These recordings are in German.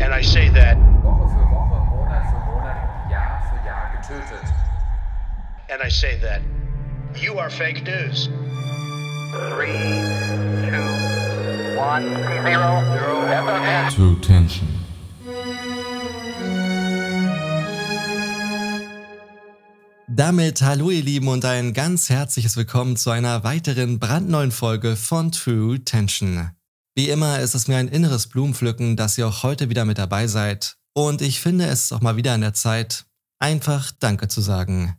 And I say that. Woche für Woche, Monat für Monat, Jahr für Jahr getötet. And I say that. You are fake news. Three, two, one, zero, zero. True Tension. Damit hallo ihr Lieben und ein ganz herzliches Willkommen zu einer weiteren brandneuen Folge von True Tension. Wie immer ist es mir ein inneres Blumenpflücken, dass ihr auch heute wieder mit dabei seid und ich finde es ist auch mal wieder an der Zeit, einfach Danke zu sagen.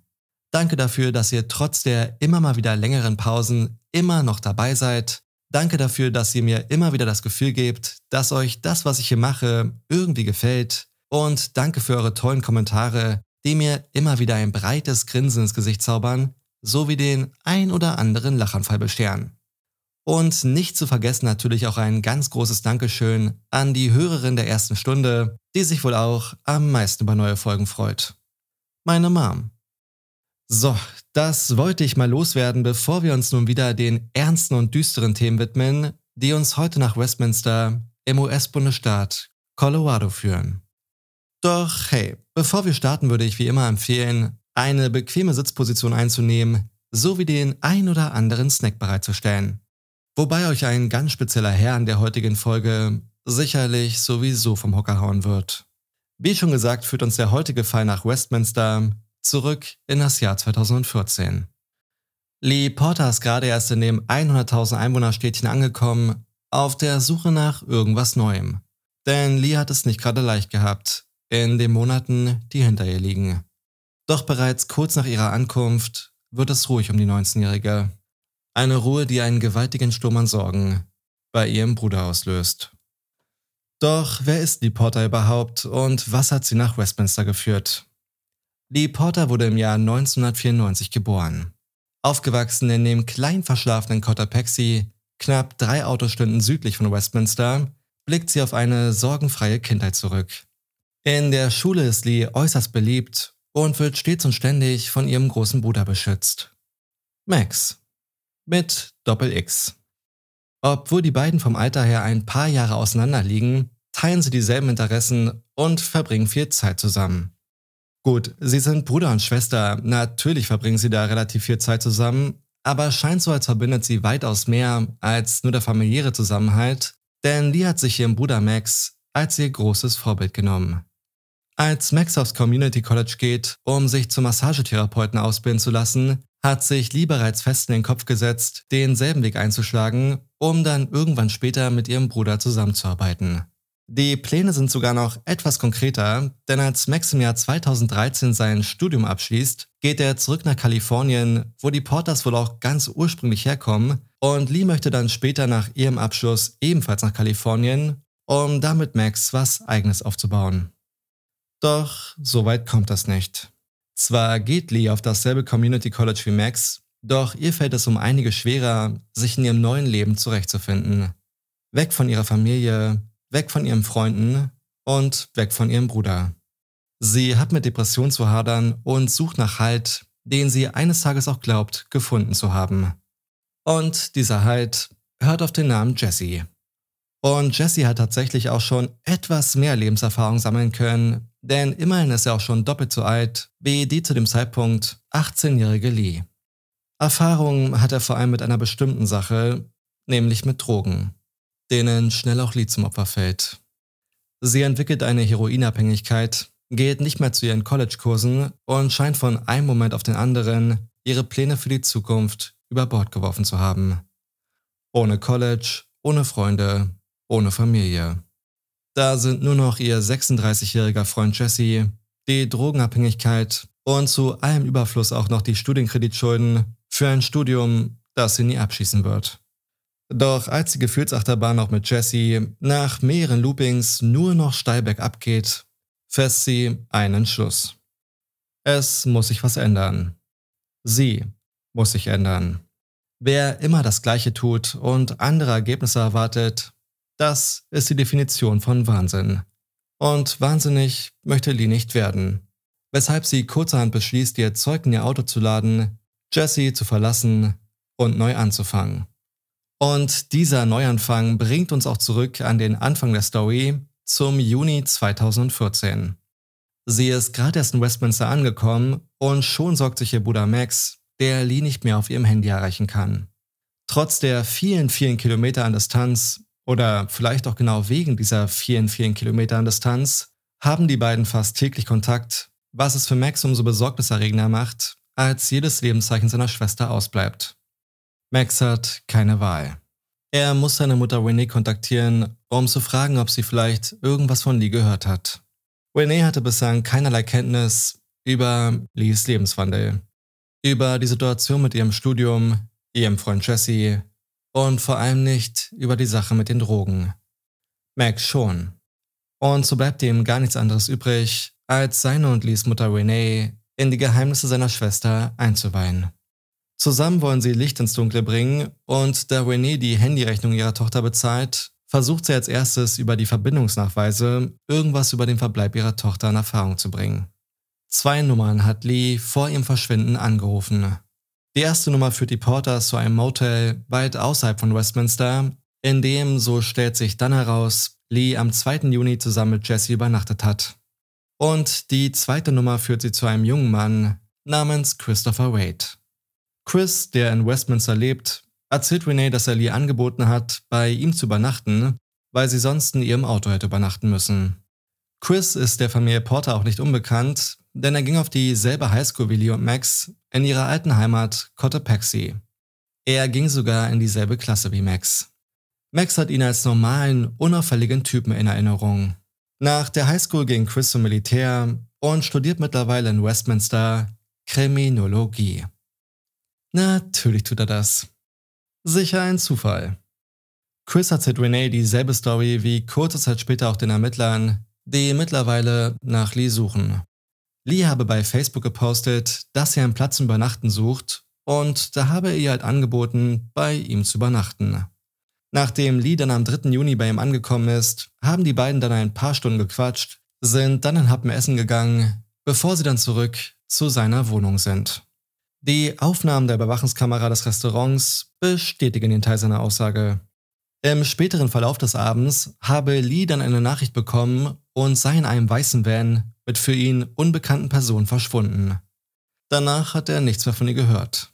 Danke dafür, dass ihr trotz der immer mal wieder längeren Pausen immer noch dabei seid. Danke dafür, dass ihr mir immer wieder das Gefühl gebt, dass euch das, was ich hier mache, irgendwie gefällt. Und danke für eure tollen Kommentare, die mir immer wieder ein breites Grinsen ins Gesicht zaubern, sowie den ein oder anderen Lachanfall bescheren. Und nicht zu vergessen natürlich auch ein ganz großes Dankeschön an die Hörerin der ersten Stunde, die sich wohl auch am meisten über neue Folgen freut. Meine Mom. So, das wollte ich mal loswerden, bevor wir uns nun wieder den ernsten und düsteren Themen widmen, die uns heute nach Westminster im US-Bundesstaat Colorado führen. Doch hey, bevor wir starten, würde ich wie immer empfehlen, eine bequeme Sitzposition einzunehmen, sowie den ein oder anderen Snack bereitzustellen. Wobei euch ein ganz spezieller Herr in der heutigen Folge sicherlich sowieso vom Hocker hauen wird. Wie schon gesagt, führt uns der heutige Fall nach Westminster zurück in das Jahr 2014. Lee Porter ist gerade erst in dem 100.000 Einwohnerstädtchen angekommen, auf der Suche nach irgendwas Neuem. Denn Lee hat es nicht gerade leicht gehabt, in den Monaten, die hinter ihr liegen. Doch bereits kurz nach ihrer Ankunft wird es ruhig um die 19-Jährige. Eine Ruhe, die einen gewaltigen Sturm an Sorgen bei ihrem Bruder auslöst. Doch wer ist Lee Porter überhaupt und was hat sie nach Westminster geführt? Lee Porter wurde im Jahr 1994 geboren. Aufgewachsen in dem klein verschlafenen Cotopaxi, knapp drei Autostunden südlich von Westminster, blickt sie auf eine sorgenfreie Kindheit zurück. In der Schule ist Lee äußerst beliebt und wird stets und ständig von ihrem großen Bruder beschützt. Max. Mit Doppel-X. Obwohl die beiden vom Alter her ein paar Jahre auseinander liegen, teilen sie dieselben Interessen und verbringen viel Zeit zusammen. Gut, sie sind Bruder und Schwester, natürlich verbringen sie da relativ viel Zeit zusammen, aber scheint so, als verbindet sie weitaus mehr als nur der familiäre Zusammenhalt, denn Lee hat sich ihren Bruder Max als ihr großes Vorbild genommen. Als Max aufs Community College geht, um sich zum Massagetherapeuten ausbilden zu lassen, hat sich Lee bereits fest in den Kopf gesetzt, denselben Weg einzuschlagen, um dann irgendwann später mit ihrem Bruder zusammenzuarbeiten. Die Pläne sind sogar noch etwas konkreter, denn als Max im Jahr 2013 sein Studium abschließt, geht er zurück nach Kalifornien, wo die Porters wohl auch ganz ursprünglich herkommen, und Lee möchte dann später nach ihrem Abschluss ebenfalls nach Kalifornien, um damit Max was eigenes aufzubauen. Doch so weit kommt das nicht. Zwar geht Lee auf dasselbe Community College wie Max, doch ihr fällt es um einige schwerer, sich in ihrem neuen Leben zurechtzufinden. Weg von ihrer Familie, weg von ihren Freunden und weg von ihrem Bruder. Sie hat mit Depression zu hadern und sucht nach Halt, den sie eines Tages auch glaubt, gefunden zu haben. Und dieser Halt hört auf den Namen Jessie. Und Jesse hat tatsächlich auch schon etwas mehr Lebenserfahrung sammeln können, denn immerhin ist er auch schon doppelt so alt wie die zu dem Zeitpunkt 18-jährige Lee. Erfahrung hat er vor allem mit einer bestimmten Sache, nämlich mit Drogen, denen schnell auch Lee zum Opfer fällt. Sie entwickelt eine Heroinabhängigkeit, geht nicht mehr zu ihren College-Kursen und scheint von einem Moment auf den anderen ihre Pläne für die Zukunft über Bord geworfen zu haben. Ohne College, ohne Freunde, ohne Familie. Da sind nur noch ihr 36-jähriger Freund Jesse, die Drogenabhängigkeit und zu allem Überfluss auch noch die Studienkreditschulden für ein Studium, das sie nie abschließen wird. Doch als die Gefühlsachterbahn auch mit Jesse nach mehreren Loopings nur noch steil bergab geht, fässt sie einen Entschluss. Es muss sich was ändern. Sie muss sich ändern. Wer immer das Gleiche tut und andere Ergebnisse erwartet, das ist die Definition von Wahnsinn. Und wahnsinnig möchte Lee nicht werden, weshalb sie kurzerhand beschließt, ihr Zeug in ihr Auto zu laden, Jesse zu verlassen und neu anzufangen. Und dieser Neuanfang bringt uns auch zurück an den Anfang der Story zum Juni 2014. Sie ist gerade erst in Westminster angekommen und schon sorgt sich ihr Bruder Max, der Lee nicht mehr auf ihrem Handy erreichen kann. Trotz der vielen, vielen Kilometer an Distanz oder vielleicht auch genau wegen dieser vielen, vielen Kilometer an Distanz haben die beiden fast täglich Kontakt, was es für Max umso besorgniserregender macht, als jedes Lebenszeichen seiner Schwester ausbleibt. Max hat keine Wahl. Er muss seine Mutter Renee kontaktieren, um zu fragen, ob sie vielleicht irgendwas von Lee gehört hat. Renee hatte bislang keinerlei Kenntnis über Lees Lebenswandel, über die Situation mit ihrem Studium, ihrem Freund Jesse und vor allem nicht über die Sache mit den Drogen. Max schon. Und so bleibt ihm gar nichts anderes übrig, als seine und Lees Mutter Renee in die Geheimnisse seiner Schwester einzuweihen. Zusammen wollen sie Licht ins Dunkle bringen und da Renee die Handyrechnung ihrer Tochter bezahlt, versucht sie als erstes über die Verbindungsnachweise irgendwas über den Verbleib ihrer Tochter in Erfahrung zu bringen. Zwei Nummern hat Lee vor ihrem Verschwinden angerufen. Die erste Nummer führt die Porters zu einem Motel weit außerhalb von Westminster, in dem, so stellt sich dann heraus, Lee am 2. Juni zusammen mit Jesse übernachtet hat. Und die zweite Nummer führt sie zu einem jungen Mann namens Christopher Wade. Chris, der in Westminster lebt, erzählt Renee, dass er Lee angeboten hat, bei ihm zu übernachten, weil sie sonst in ihrem Auto hätte übernachten müssen. Chris ist der Familie Porter auch nicht unbekannt, denn er ging auf dieselbe Highschool wie Lee und Max in ihrer alten Heimat Cotopaxi. Er ging sogar in dieselbe Klasse wie Max. Max hat ihn als normalen, unauffälligen Typen in Erinnerung. Nach der Highschool ging Chris zum Militär und studiert mittlerweile in Westminster Kriminologie. Natürlich tut er das. Sicher ein Zufall. Chris erzählt Renee dieselbe Story wie kurze Zeit später auch den Ermittlern, die mittlerweile nach Lee suchen. Lee habe bei Facebook gepostet, dass er einen Platz zum Übernachten sucht und da habe er ihr halt angeboten, bei ihm zu übernachten. Nachdem Lee dann am 3. Juni bei ihm angekommen ist, haben die beiden dann ein paar Stunden gequatscht, sind dann ein Happen essen gegangen, bevor sie dann zurück zu seiner Wohnung sind. Die Aufnahmen der Überwachungskamera des Restaurants bestätigen den Teil seiner Aussage. Im späteren Verlauf des Abends habe Lee dann eine Nachricht bekommen und sei in einem weißen Van mit für ihn unbekannten Personen verschwunden. Danach hat er nichts mehr von ihr gehört.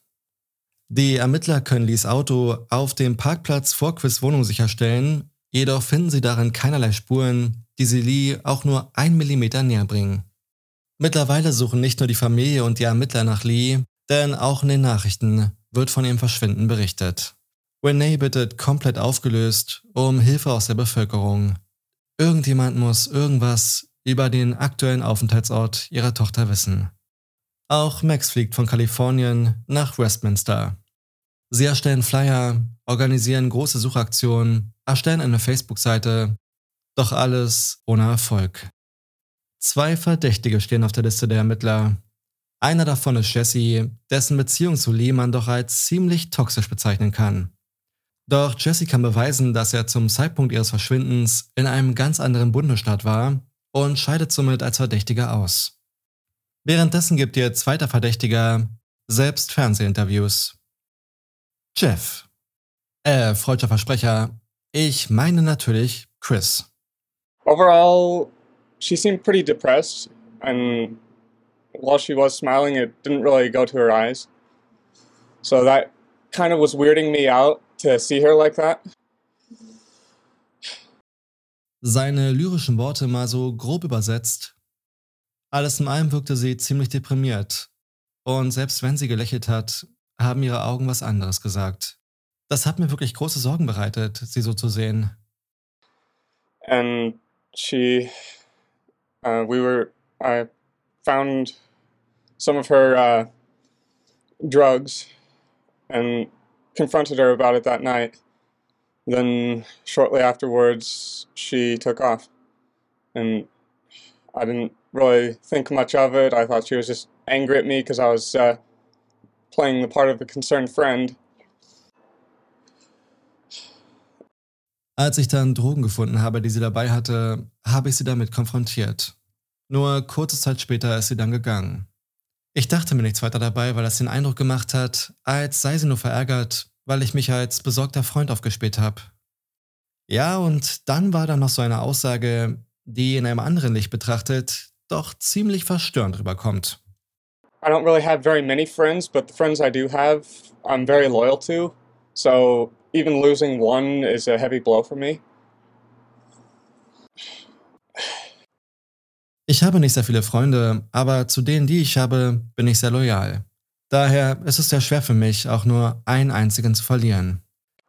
Die Ermittler können Lees Auto auf dem Parkplatz vor Chris Wohnung sicherstellen, jedoch finden sie darin keinerlei Spuren, die sie Lee auch nur ein Millimeter näher bringen. Mittlerweile suchen nicht nur die Familie und die Ermittler nach Lee, denn auch in den Nachrichten wird von ihrem Verschwinden berichtet. Renee bittet komplett aufgelöst um Hilfe aus der Bevölkerung. Irgendjemand muss irgendwas über den aktuellen Aufenthaltsort ihrer Tochter wissen. Auch Max fliegt von Kalifornien nach Westminster. Sie erstellen Flyer, organisieren große Suchaktionen, erstellen eine Facebook-Seite, doch alles ohne Erfolg. Zwei Verdächtige stehen auf der Liste der Ermittler, einer davon ist Jesse, dessen Beziehung zu Lee man doch als ziemlich toxisch bezeichnen kann. Doch Jesse kann beweisen, dass er zum Zeitpunkt ihres Verschwindens in einem ganz anderen Bundesstaat war und scheidet somit als Verdächtiger aus. Währenddessen gibt ihr zweiter Verdächtiger selbst Fernsehinterviews. Jeff. Äh, freudscher Versprecher. Ich meine natürlich Chris. Overall, she seemed pretty depressed and while she was smiling, it didn't really go to her eyes. So that kind of was weirding me out to see her like that. Seine lyrischen Worte mal so grob übersetzt. Alles in allem wirkte sie ziemlich deprimiert. Und selbst wenn sie gelächelt hat, haben ihre Augen was anderes gesagt. Das hat mir wirklich große Sorgen bereitet, sie so zu sehen. And she, uh, we were, I found some of her uh, drugs and confronted her about it that night. Then, shortly afterwards, she took off. And I didn't really think much of it. I thought she was just angry at me because I was uh, playing the part of a concerned friend. Als ich dann Drogen gefunden habe, die sie dabei hatte, habe ich sie damit konfrontiert. Nur kurze Zeit später ist sie dann gegangen. Ich dachte mir nichts weiter dabei, weil das den Eindruck gemacht hat, als sei sie nur verärgert, weil ich mich als besorgter Freund aufgespielt habe. Ja, und dann war da noch so eine Aussage, die in einem anderen Licht betrachtet doch ziemlich verstörend rüberkommt. I don't really have very many friends, but the friends I do have, I'm very loyal to. So even losing one is a heavy blow for me. Ich habe nicht sehr viele Freunde, aber zu denen, die ich habe, bin ich sehr loyal. Daher ist es sehr schwer für mich, auch nur einen einzigen zu verlieren.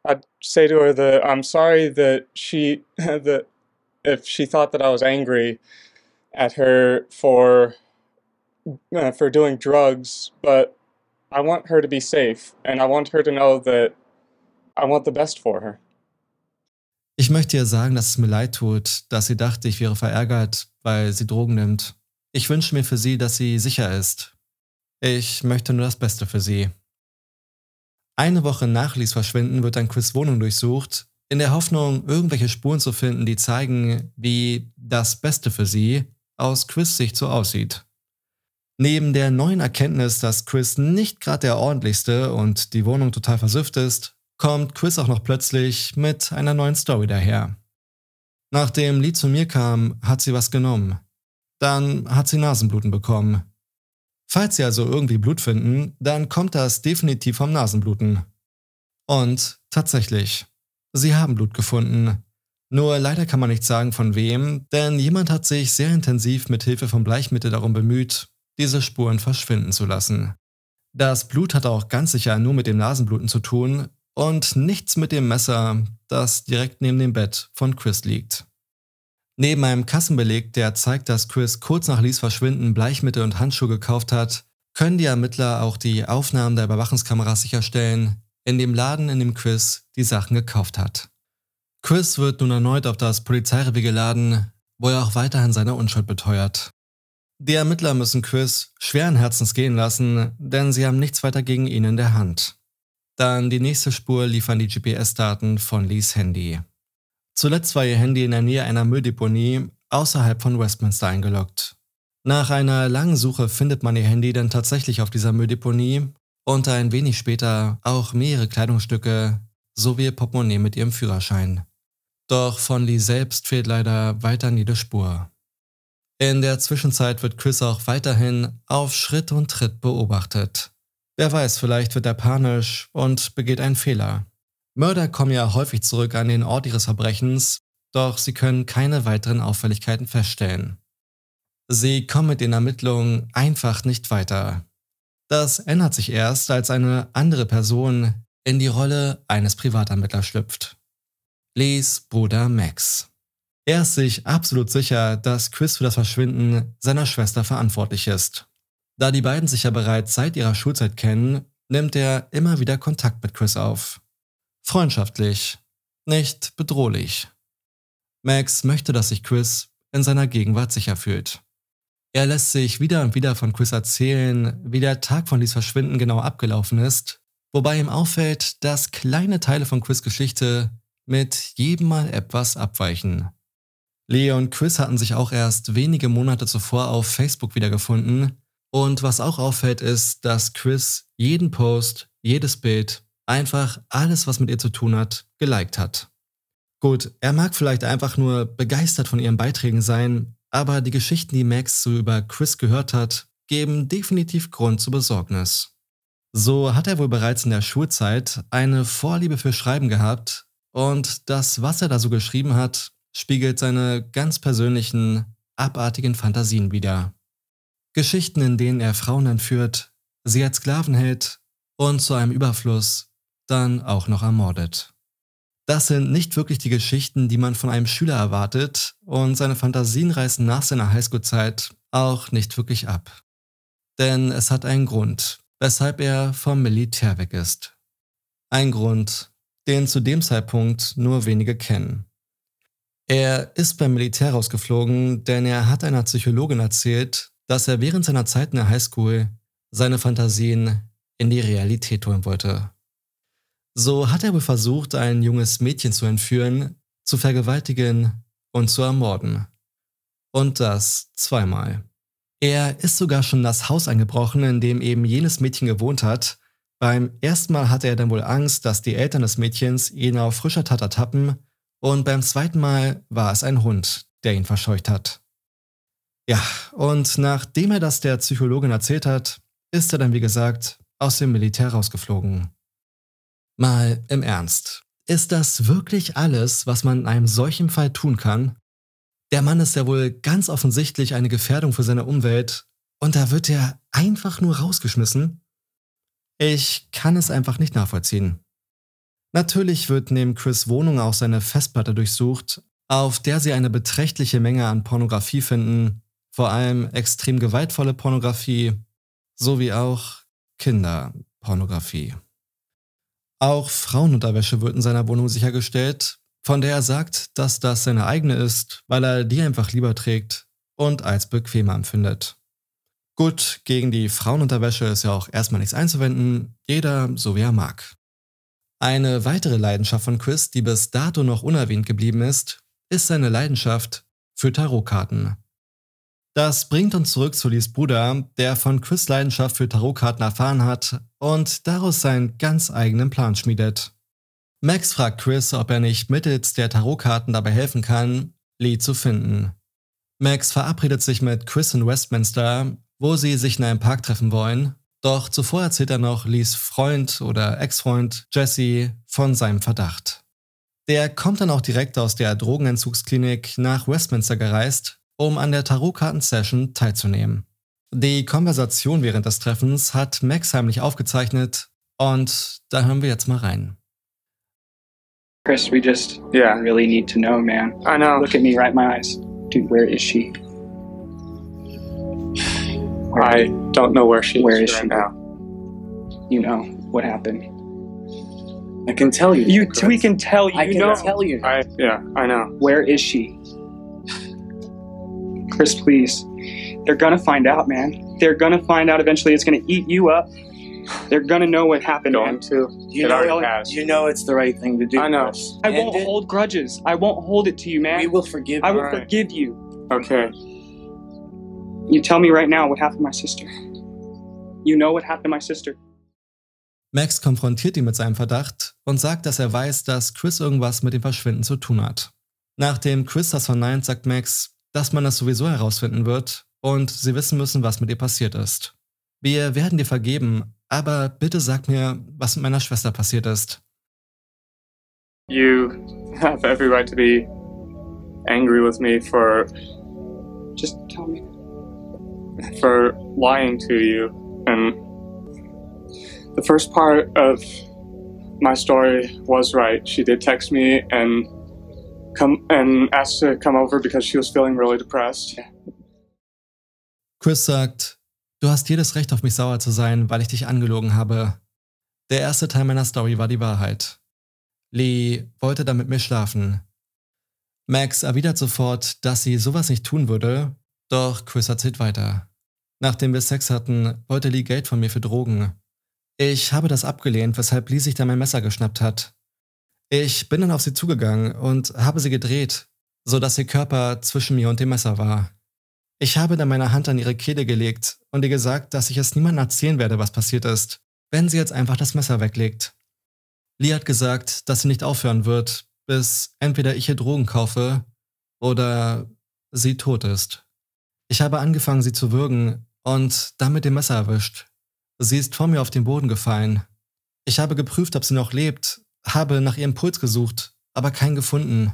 I'd say to her that I'm sorry that she that if she thought that I was angry at her for uh, for doing drugs, but I want her to be safe and I want her to know that I want the best for her. Ich möchte ihr sagen, dass es mir leid tut, dass sie dachte, ich wäre verärgert, weil sie Drogen nimmt. Ich wünsche mir für sie, dass sie sicher ist. Ich möchte nur das Beste für sie. Eine Woche nach Lies Verschwinden wird dann Chris Wohnung durchsucht, in der Hoffnung, irgendwelche Spuren zu finden, die zeigen, wie das Beste für sie aus Chris Sicht so aussieht. Neben der neuen Erkenntnis, dass Chris nicht gerade der ordentlichste und die Wohnung total versüfft ist, kommt Chris auch noch plötzlich mit einer neuen Story daher. Nachdem Lee zu mir kam, hat sie was genommen. Dann hat sie Nasenbluten bekommen. Falls Sie also irgendwie Blut finden, dann kommt das definitiv vom Nasenbluten. Und tatsächlich, Sie haben Blut gefunden. Nur leider kann man nicht sagen von wem, denn jemand hat sich sehr intensiv mit Hilfe von Bleichmittel darum bemüht, diese Spuren verschwinden zu lassen. Das Blut hat auch ganz sicher nur mit dem Nasenbluten zu tun, und nichts mit dem Messer, das direkt neben dem Bett von Chris liegt. Neben einem Kassenbeleg, der zeigt, dass Chris kurz nach Lees Verschwinden Bleichmittel und Handschuhe gekauft hat, können die Ermittler auch die Aufnahmen der Überwachungskameras sicherstellen, in dem Laden, in dem Chris die Sachen gekauft hat. Chris wird nun erneut auf das Polizeirevier geladen, wo er auch weiterhin seine Unschuld beteuert. Die Ermittler müssen Chris schweren Herzens gehen lassen, denn sie haben nichts weiter gegen ihn in der Hand. Dann die nächste Spur liefern die GPS-Daten von Lees Handy. Zuletzt war ihr Handy in der Nähe einer Mülldeponie außerhalb von Westminster eingeloggt. Nach einer langen Suche findet man ihr Handy dann tatsächlich auf dieser Mülldeponie und ein wenig später auch mehrere Kleidungsstücke sowie ihr Portemonnaie mit ihrem Führerschein. Doch von Lee selbst fehlt leider weiter jede Spur. In der Zwischenzeit wird Chris auch weiterhin auf Schritt und Tritt beobachtet. Wer weiß, vielleicht wird er panisch und begeht einen Fehler. Mörder kommen ja häufig zurück an den Ort ihres Verbrechens, doch sie können keine weiteren Auffälligkeiten feststellen. Sie kommen mit den Ermittlungen einfach nicht weiter. Das ändert sich erst, als eine andere Person in die Rolle eines Privatermittlers schlüpft. Lees Bruder Max. Er ist sich absolut sicher, dass Chris für das Verschwinden seiner Schwester verantwortlich ist. Da die beiden sich ja bereits seit ihrer Schulzeit kennen, nimmt er immer wieder Kontakt mit Chris auf. Freundschaftlich, nicht bedrohlich. Max möchte, dass sich Chris in seiner Gegenwart sicher fühlt. Er lässt sich wieder und wieder von Chris erzählen, wie der Tag von Lies Verschwinden genau abgelaufen ist, wobei ihm auffällt, dass kleine Teile von Chris Geschichte mit jedem Mal etwas abweichen. Leo und Chris hatten sich auch erst wenige Monate zuvor auf Facebook wiedergefunden und was auch auffällt, ist, dass Chris jeden Post, jedes Bild, einfach alles, was mit ihr zu tun hat, geliked hat. Gut, er mag vielleicht einfach nur begeistert von ihren Beiträgen sein, aber die Geschichten, die Max so über Chris gehört hat, geben definitiv Grund zur Besorgnis. So hat er wohl bereits in der Schulzeit eine Vorliebe für Schreiben gehabt und das, was er da so geschrieben hat, spiegelt seine ganz persönlichen, abartigen Fantasien wider. Geschichten, in denen er Frauen entführt, sie als Sklaven hält und zu einem Überfluss dann auch noch ermordet. Das sind nicht wirklich die Geschichten, die man von einem Schüler erwartet und seine Fantasien reißen nach seiner Highschool-Zeit auch nicht wirklich ab. Denn es hat einen Grund, weshalb er vom Militär weg ist. Ein Grund, den zu dem Zeitpunkt nur wenige kennen. Er ist beim Militär rausgeflogen, denn er hat einer Psychologin erzählt, dass er während seiner Zeit in der Highschool seine Fantasien in die Realität holen wollte. So hat er wohl versucht, ein junges Mädchen zu entführen, zu vergewaltigen und zu ermorden. Und das zweimal. Er ist sogar schon das Haus eingebrochen, in dem eben jenes Mädchen gewohnt hat, Beim ersten Mal hatte er dann wohl Angst, dass die Eltern des Mädchens ihn auf frischer Tat ertappen und beim zweiten Mal war es ein Hund, der ihn verscheucht hat. Ja, und nachdem er das der Psychologin erzählt hat, ist er dann wie gesagt aus dem Militär rausgeflogen. Mal im Ernst. Ist das wirklich alles, was man in einem solchen Fall tun kann? Der Mann ist ja wohl ganz offensichtlich eine Gefährdung für seine Umwelt und da wird er einfach nur rausgeschmissen? Ich kann es einfach nicht nachvollziehen. Natürlich wird neben Chris Wohnung auch seine Festplatte durchsucht, auf der sie eine beträchtliche Menge an Pornografie finden, vor allem extrem gewaltvolle Pornografie, sowie auch Kinderpornografie. Auch Frauenunterwäsche wird in seiner Wohnung sichergestellt, von der er sagt, dass das seine eigene ist, weil er die einfach lieber trägt und als bequemer empfindet. Gut, gegen die Frauenunterwäsche ist ja auch erstmal nichts einzuwenden, jeder so wie er mag. Eine weitere Leidenschaft von Chris, die bis dato noch unerwähnt geblieben ist, ist seine Leidenschaft für Tarotkarten. Das bringt uns zurück zu Lies Bruder, der von Chris Leidenschaft für Tarotkarten erfahren hat und daraus seinen ganz eigenen Plan schmiedet. Max fragt Chris, ob er nicht mittels der Tarotkarten dabei helfen kann, Lee zu finden. Max verabredet sich mit Chris in Westminster, wo sie sich in einem Park treffen wollen. Doch zuvor erzählt er noch Lees Freund oder Ex-Freund Jesse von seinem Verdacht. Der kommt dann auch direkt aus der Drogenentzugsklinik nach Westminster gereist, um an der Tarotkarten-Session teilzunehmen. Die Konversation während des Treffens hat Max heimlich aufgezeichnet und da hören wir jetzt mal rein. Chris, we just Yeah. really need to know, man. I know. Look at me right in my eyes. Dude, where is she? I don't know where she Where is is right she? now. You know what happened. I can tell you. You, Chris. we can tell you. I can know. tell you. I yeah, I know. Where is she? Chris, please. They're gonna find out, man. They're gonna find out eventually. It's gonna eat you up. They're gonna know what happened, Going man. to. You It know, has. you know it's the right thing to do. I know. Chris. I And won't it- hold grudges. I won't hold it to you, man. We will forgive. I will Alright. forgive you. Okay. You tell me right now what happened to my sister. You know what happened to my sister. Max konfrontiert ihn mit seinem Verdacht und sagt, dass er weiß, dass Chris irgendwas mit dem Verschwinden zu tun hat. Nachdem Chris das verneint, sagt Max, dass man das sowieso herausfinden wird und sie wissen müssen, was mit ihr passiert ist. Wir werden dir vergeben, aber bitte sag mir, was mit meiner Schwester passiert ist. You have every right to be angry with me for Just tell me. for lying to you and the first part of my story was right. She did text me and come and asked to come over because she was feeling really depressed. Chris sagt, du hast jedes Recht auf mich sauer zu sein, weil ich dich angelogen habe. Der erste Teil meiner Story war die Wahrheit. Lee wollte dann mit mir schlafen. Max erwidert sofort, dass sie sowas nicht tun würde, doch Chris erzählt weiter. Nachdem wir Sex hatten, wollte Lee Geld von mir für Drogen. Ich habe das abgelehnt, weshalb Lee sich dann mein Messer geschnappt hat. Ich bin dann auf sie zugegangen und habe sie gedreht, sodass ihr Körper zwischen mir und dem Messer war. Ich habe dann meine Hand an ihre Kehle gelegt und ihr gesagt, dass ich es niemandem erzählen werde, was passiert ist, wenn sie jetzt einfach das Messer weglegt. Lee hat gesagt, dass sie nicht aufhören wird, bis entweder ich ihr Drogen kaufe oder sie tot ist. Ich habe angefangen, sie zu würgen und dann mit dem Messer erwischt. Sie ist vor mir auf den Boden gefallen. Ich habe geprüft, ob sie noch lebt, habe nach ihrem Puls gesucht, aber keinen gefunden.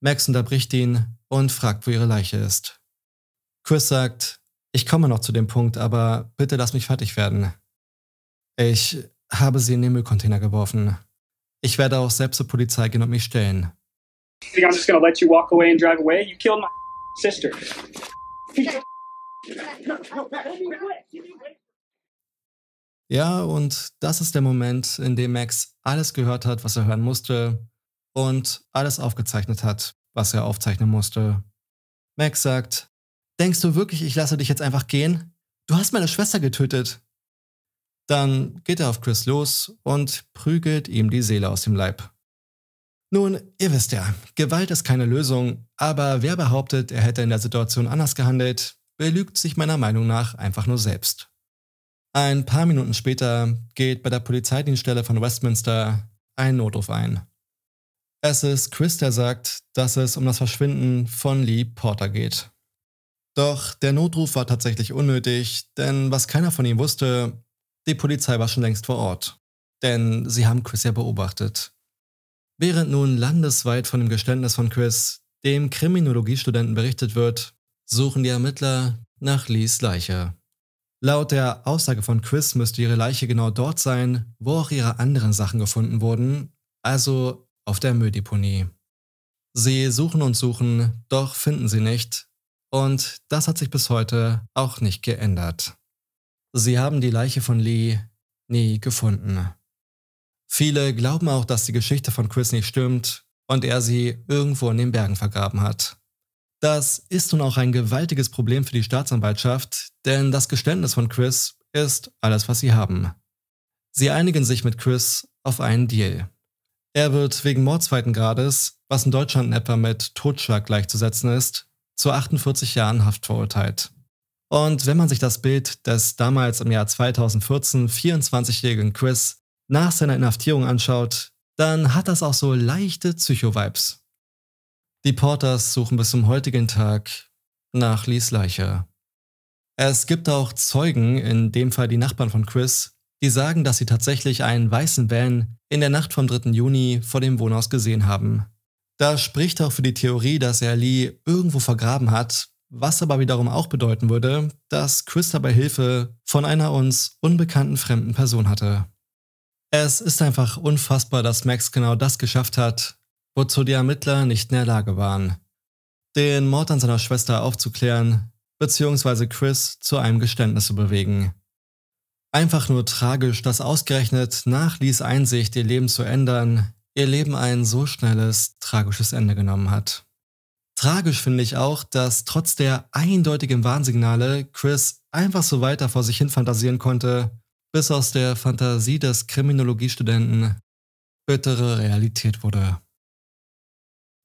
Max unterbricht ihn und fragt, wo ihre Leiche ist. Chris sagt, ich komme noch zu dem Punkt, aber bitte lass mich fertig werden. Ich habe sie in den Müllcontainer geworfen. Ich werde auch selbst zur Polizei gehen und mich stellen. Think I'm just gonna let you walk away and drive away? You killed my sister. Ja, und das ist der Moment, in dem Max alles gehört hat, was er hören musste und alles aufgezeichnet hat, was er aufzeichnen musste. Max sagt, denkst du wirklich, ich lasse dich jetzt einfach gehen? Du hast meine Schwester getötet. Dann geht er auf Chris los und prügelt ihm die Seele aus dem Leib. Nun, ihr wisst ja, Gewalt ist keine Lösung, aber wer behauptet, er hätte in der Situation anders gehandelt, belügt sich meiner Meinung nach einfach nur selbst. Ein paar Minuten später geht bei der Polizeidienststelle von Westminster ein Notruf ein. Es ist Chris, der sagt, dass es um das Verschwinden von Lee Porter geht. Doch der Notruf war tatsächlich unnötig, denn was keiner von ihm wusste, die Polizei war schon längst vor Ort. Denn sie haben Chris ja beobachtet. Während nun landesweit von dem Geständnis von Chris, dem Kriminologiestudenten, berichtet wird, suchen die Ermittler nach Lees Leiche. Laut der Aussage von Chris müsste ihre Leiche genau dort sein, wo auch ihre anderen Sachen gefunden wurden, also auf der Mülldeponie. Sie suchen und suchen, doch finden sie nicht, und das hat sich bis heute auch nicht geändert. Sie haben die Leiche von Lee nie gefunden. Viele glauben auch, dass die Geschichte von Chris nicht stimmt und er sie irgendwo in den Bergen vergraben hat. Das ist nun auch ein gewaltiges Problem für die Staatsanwaltschaft, denn das Geständnis von Chris ist alles, was sie haben. Sie einigen sich mit Chris auf einen Deal. Er wird wegen Mord zweiten Grades, was in Deutschland in etwa mit Totschlag gleichzusetzen ist, zu 48 Jahren Haft verurteilt. Und wenn man sich das Bild des damals im Jahr 2014 24-jährigen Chris nach seiner Inhaftierung anschaut, dann hat das auch so leichte Psycho-Vibes. Die Porters suchen bis zum heutigen Tag nach Lees Leiche. Es gibt auch Zeugen, in dem Fall die Nachbarn von Chris, die sagen, dass sie tatsächlich einen weißen Van in der Nacht vom 3. Juni vor dem Wohnhaus gesehen haben. Das spricht auch für die Theorie, dass er Lee irgendwo vergraben hat, was aber wiederum auch bedeuten würde, dass Chris dabei Hilfe von einer uns unbekannten fremden Person hatte. Es ist einfach unfassbar, dass Max genau das geschafft hat, wozu die Ermittler nicht in der Lage waren. Den Mord an seiner Schwester aufzuklären, beziehungsweise Chris zu einem Geständnis zu bewegen. Einfach nur tragisch, dass ausgerechnet nach Lees Einsicht, ihr Leben zu ändern, ihr Leben ein so schnelles, tragisches Ende genommen hat. Tragisch finde ich auch, dass trotz der eindeutigen Warnsignale Chris einfach so weiter vor sich hin fantasieren konnte, bis aus der Fantasie des Kriminologiestudenten bittere Realität wurde.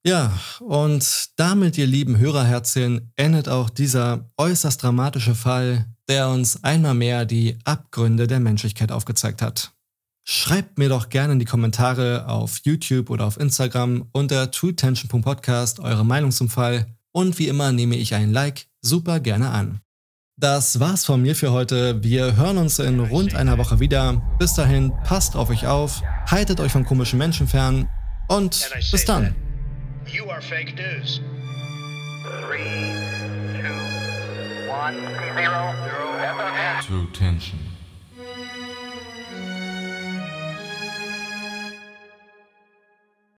Ja, und damit, ihr lieben Hörerherzchen, endet auch dieser äußerst dramatische Fall, der uns einmal mehr die Abgründe der Menschlichkeit aufgezeigt hat. Schreibt mir doch gerne in die Kommentare auf YouTube oder auf Instagram unter truetension.podcast eure Meinung zum Fall und wie immer nehme ich ein Like super gerne an. Das war's von mir für heute. Wir hören uns in rund einer Woche wieder. Bis dahin, passt auf euch auf, haltet euch von komischen Menschen fern und bis dann. You are fake news. Three, two, one, zero, zero, True Tension.